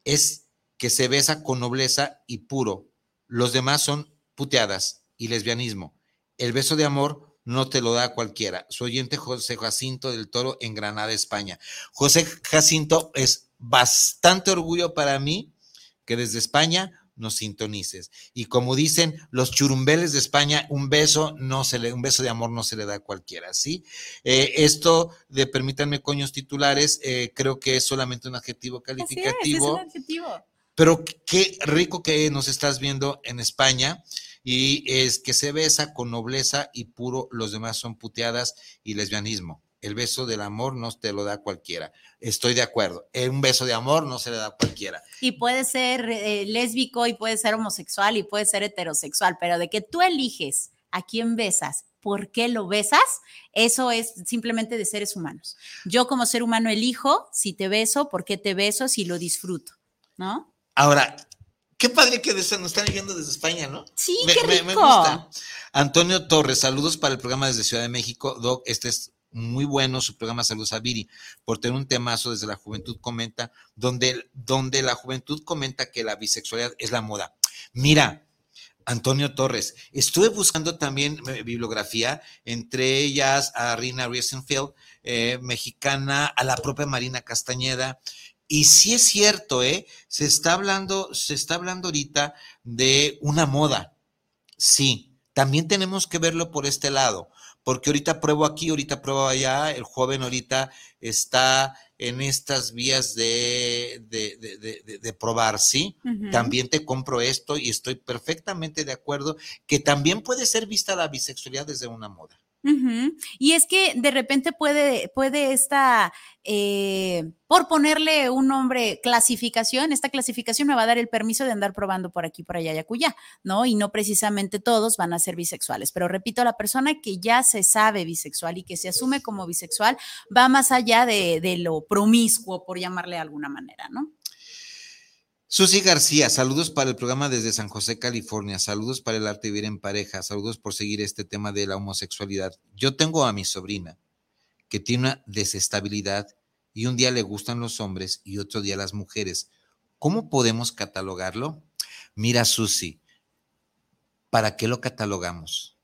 es que se besa con nobleza y puro. Los demás son puteadas y lesbianismo. El beso de amor no te lo da cualquiera. Su oyente José Jacinto del Toro en Granada, España. José Jacinto es bastante orgullo para mí que desde España nos sintonices. Y como dicen los churumbeles de España, un beso no se le, un beso de amor no se le da a cualquiera, ¿sí? Eh, esto de permítanme coños titulares, eh, creo que es solamente un adjetivo calificativo. es, es un adjetivo. Pero qué rico que nos estás viendo en España y es que se besa con nobleza y puro, los demás son puteadas y lesbianismo. El beso del amor no te lo da cualquiera. Estoy de acuerdo. Un beso de amor no se le da a cualquiera.
Y puede ser eh, lésbico y puede ser homosexual y puede ser heterosexual, pero de que tú eliges a quién besas por qué lo besas, eso es simplemente de seres humanos. Yo como ser humano elijo si te beso, por qué te beso, si lo disfruto, ¿no?
Ahora, qué padre que nos están viendo desde España, ¿no?
Sí, qué rico. Me, gusta.
Antonio Torres, saludos para el programa desde Ciudad de México. Doc, este es muy bueno su programa Saludos a Viri, por tener un temazo desde la juventud comenta, donde, donde la juventud comenta que la bisexualidad es la moda. Mira, Antonio Torres, estuve buscando también eh, bibliografía, entre ellas a Rina Riesenfeld, eh, mexicana, a la propia Marina Castañeda, y sí es cierto, ¿eh? Se está hablando, se está hablando ahorita de una moda. Sí, también tenemos que verlo por este lado, porque ahorita pruebo aquí, ahorita pruebo allá, el joven ahorita está en estas vías de, de, de, probar, ¿sí? También te compro esto y estoy perfectamente de acuerdo que también puede ser vista la bisexualidad desde una moda.
Y es que de repente puede, puede esta, eh, por ponerle un nombre, clasificación, esta clasificación me va a dar el permiso de andar probando por aquí, por allá y acullá, ¿no? Y no precisamente todos van a ser bisexuales. Pero repito, la persona que ya se sabe bisexual y que se asume como bisexual va más allá de, de lo promiscuo, por llamarle de alguna manera, ¿no?
Susi García, saludos para el programa desde San José, California. Saludos para el arte de vivir en pareja. Saludos por seguir este tema de la homosexualidad. Yo tengo a mi sobrina que tiene una desestabilidad y un día le gustan los hombres y otro día las mujeres. ¿Cómo podemos catalogarlo? Mira, Susi, ¿para qué lo catalogamos?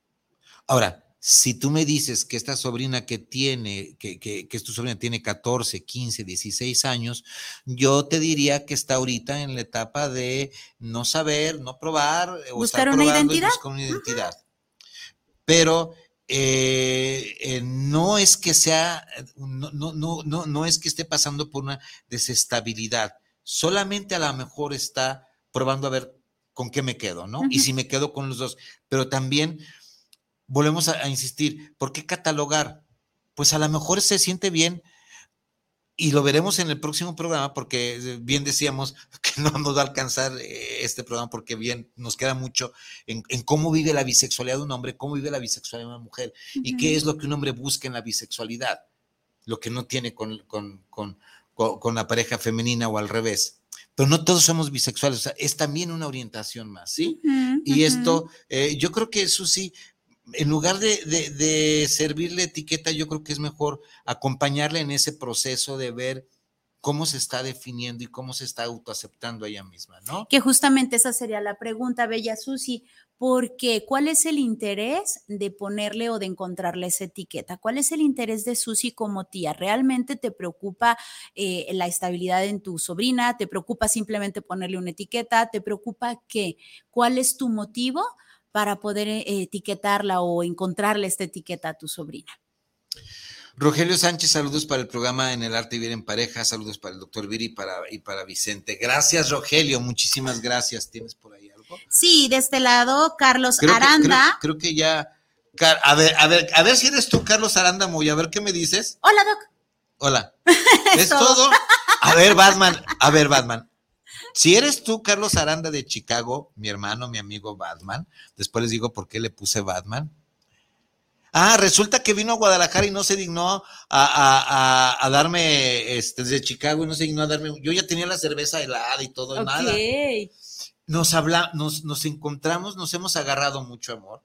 Ahora, si tú me dices que esta sobrina que tiene, que, que, que, tu sobrina tiene 14, 15, 16 años, yo te diría que está ahorita en la etapa de no saber, no probar,
buscar una identidad.
buscar una identidad. Pero eh, eh, no es que sea, no, no, no, no, no es que esté pasando por una desestabilidad, solamente a lo mejor está probando a ver con qué me quedo, ¿no? Y si me quedo con los dos, pero también volvemos a, insistir, ¿por qué catalogar? Pues a lo mejor se siente bien y lo veremos en el próximo programa porque eh, bien decíamos *laughs* que no nos va a alcanzar eh, este programa porque bien nos queda mucho en, cómo vive la bisexualidad de un hombre, cómo vive la bisexualidad de una mujer y qué es lo que un hombre busca en la bisexualidad, lo que no tiene con, con, la pareja femenina o al revés. Pero no todos somos bisexuales, es también una orientación más, ¿sí? y esto, eh, yo creo que eso sí, en lugar de, servirle etiqueta, yo creo que es mejor acompañarle en ese proceso de ver cómo se está definiendo y cómo se está autoaceptando ella misma, ¿no?
Que justamente esa sería la pregunta, Bella Susi, porque ¿cuál es el interés de ponerle o de encontrarle esa etiqueta? ¿Cuál es el interés de Susi como tía? ¿Realmente te preocupa eh, la estabilidad en tu sobrina? ¿Te preocupa simplemente ponerle una etiqueta? ¿Te preocupa qué? ¿Cuál es tu motivo para poder eh, etiquetarla o encontrarle esta etiqueta a tu sobrina?
Rogelio Sánchez, saludos para el programa En el Arte Vivir en Pareja, saludos para el doctor Viri y para, y para Vicente. Gracias, Rogelio, muchísimas gracias. ¿Tienes por ahí algo?
Sí, de este lado, Carlos Aranda.
creo, que ya. A ver, a ver, a ver si eres tú, Carlos Aranda Muy, a ver qué me dices.
Hola, Doc.
Hola. *laughs* ¿Es, todo? A ver, Batman, a ver, Batman. Si eres tú, Carlos Aranda de Chicago, mi hermano, mi amigo Batman, después les digo por qué le puse Batman Ah, resulta que vino a Guadalajara y no se dignó a, darme, este, desde Chicago y no se dignó a darme, yo ya tenía la cerveza helada y todo, y nada. Nos habla, nos, nos encontramos, nos hemos agarrado mucho amor.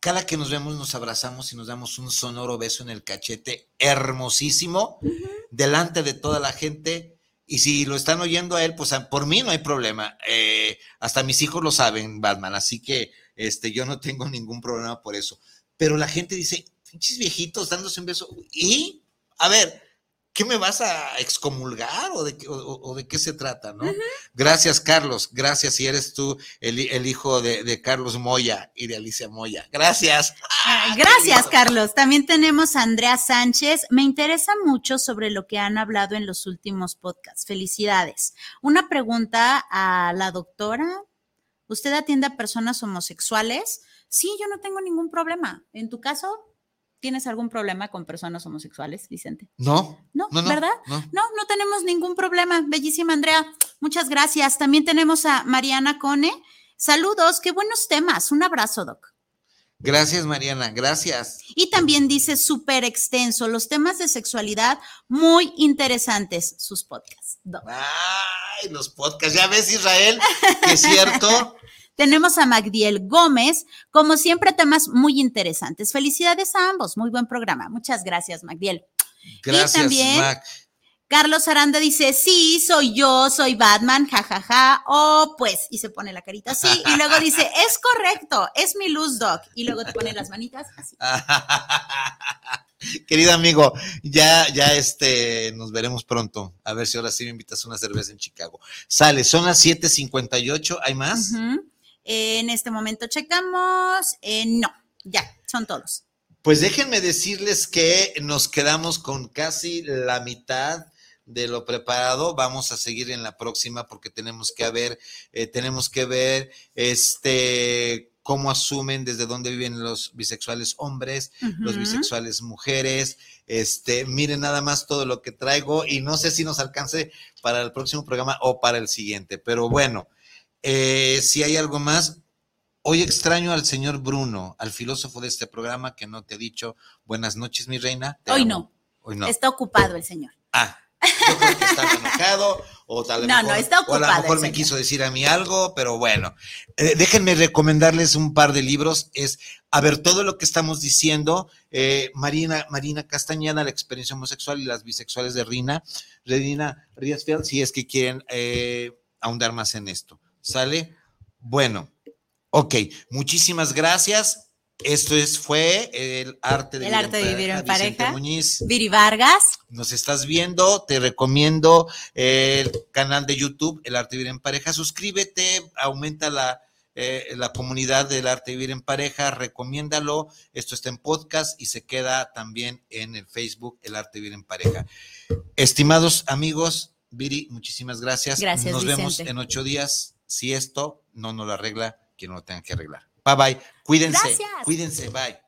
Cada que nos vemos nos abrazamos y nos damos un sonoro beso en el cachete, hermosísimo, delante de toda la gente. Y si lo están oyendo a él, pues por mí no hay problema. Eh, hasta mis hijos lo saben, Batman. Así que este, yo no tengo ningún problema por eso. Pero la gente dice, pinches viejitos dándose un beso. Y, a ver, ¿qué me vas a excomulgar o de, o, de qué se trata, no? Gracias, Carlos. Gracias si eres tú el, hijo de, Carlos Moya y de Alicia Moya. Gracias.
Ah, gracias, Carlos. También tenemos a Andrea Sánchez. Me interesa mucho sobre lo que han hablado en los últimos podcasts. Felicidades. Una pregunta a la doctora ¿Usted atiende a personas homosexuales? Sí, yo no tengo ningún problema. ¿En tu caso? ¿Tienes algún problema con personas homosexuales, Vicente?
No.
No, ¿verdad? No. no, no tenemos ningún problema. Bellísima Andrea. Muchas gracias. También tenemos a Mariana Cone. Saludos, qué buenos temas. Un abrazo, Doc.
Gracias, Mariana, gracias.
Y también dice súper extenso, los temas de sexualidad muy interesantes, sus podcasts.
Ay, los podcasts, ya ves, Israel, que es cierto. *laughs*
Tenemos a Magdiel Gómez, como siempre, temas muy interesantes. Felicidades a ambos, muy buen programa. Muchas gracias, Magdiel.
Gracias, y también,
Carlos Aranda dice, sí, soy yo, soy Batman, jajaja, ja, ja. oh, pues, y se pone la carita así, y luego dice, *laughs* es correcto, es mi luz, Doc, y luego te pone las manitas así. *laughs*
Querido amigo, ya, ya este, nos veremos pronto, a ver si ahora sí me invitas a una cerveza en Chicago. Sale, son las 7.58, ¿hay más?
En este momento checamos, eh, no, ya, son todos.
Pues déjenme decirles que nos quedamos con casi la mitad de lo preparado. Vamos a seguir en la próxima porque tenemos que ver, eh, tenemos que ver este cómo asumen desde dónde viven los bisexuales hombres, los bisexuales mujeres. Este, miren nada más todo lo que traigo y no sé si nos alcance para el próximo programa o para el siguiente, pero bueno, eh, si hay algo más, Hoy extraño al señor Bruno, al filósofo de este programa que no te ha dicho buenas noches, mi reina.
Hoy no. Hoy no. Está ocupado el señor.
Ah, yo creo que está enojado o tal vez. *laughs* No, no, está ocupado. O a lo mejor me quiso decir a mí algo, pero bueno. Eh, déjenme recomendarles un par de libros. Es, a ver, todo lo que estamos diciendo, eh, Marina, Marina Castañeda, la experiencia homosexual y las bisexuales de Rina, Redina Riesfeld, si es que quieren eh, ahondar más en esto. ¿Sale? Bueno, ok, muchísimas gracias. Esto es, fue el arte de,
el vivir, arte en de vivir en pareja.
Muñiz.
Viri Vargas.
Nos estás viendo, te recomiendo el canal de YouTube, El arte de vivir en pareja. Suscríbete, aumenta la, eh, la comunidad del arte de vivir en pareja, recomiéndalo. Esto está en podcast y se queda también en el Facebook, El arte de vivir en pareja. Estimados amigos, Viri, muchísimas gracias.
Gracias.
Nos vemos en ocho días. Si esto no nos lo arregla, quien no lo tenga que arreglar. Bye bye. Cuídense. Gracias. Cuídense. Bye.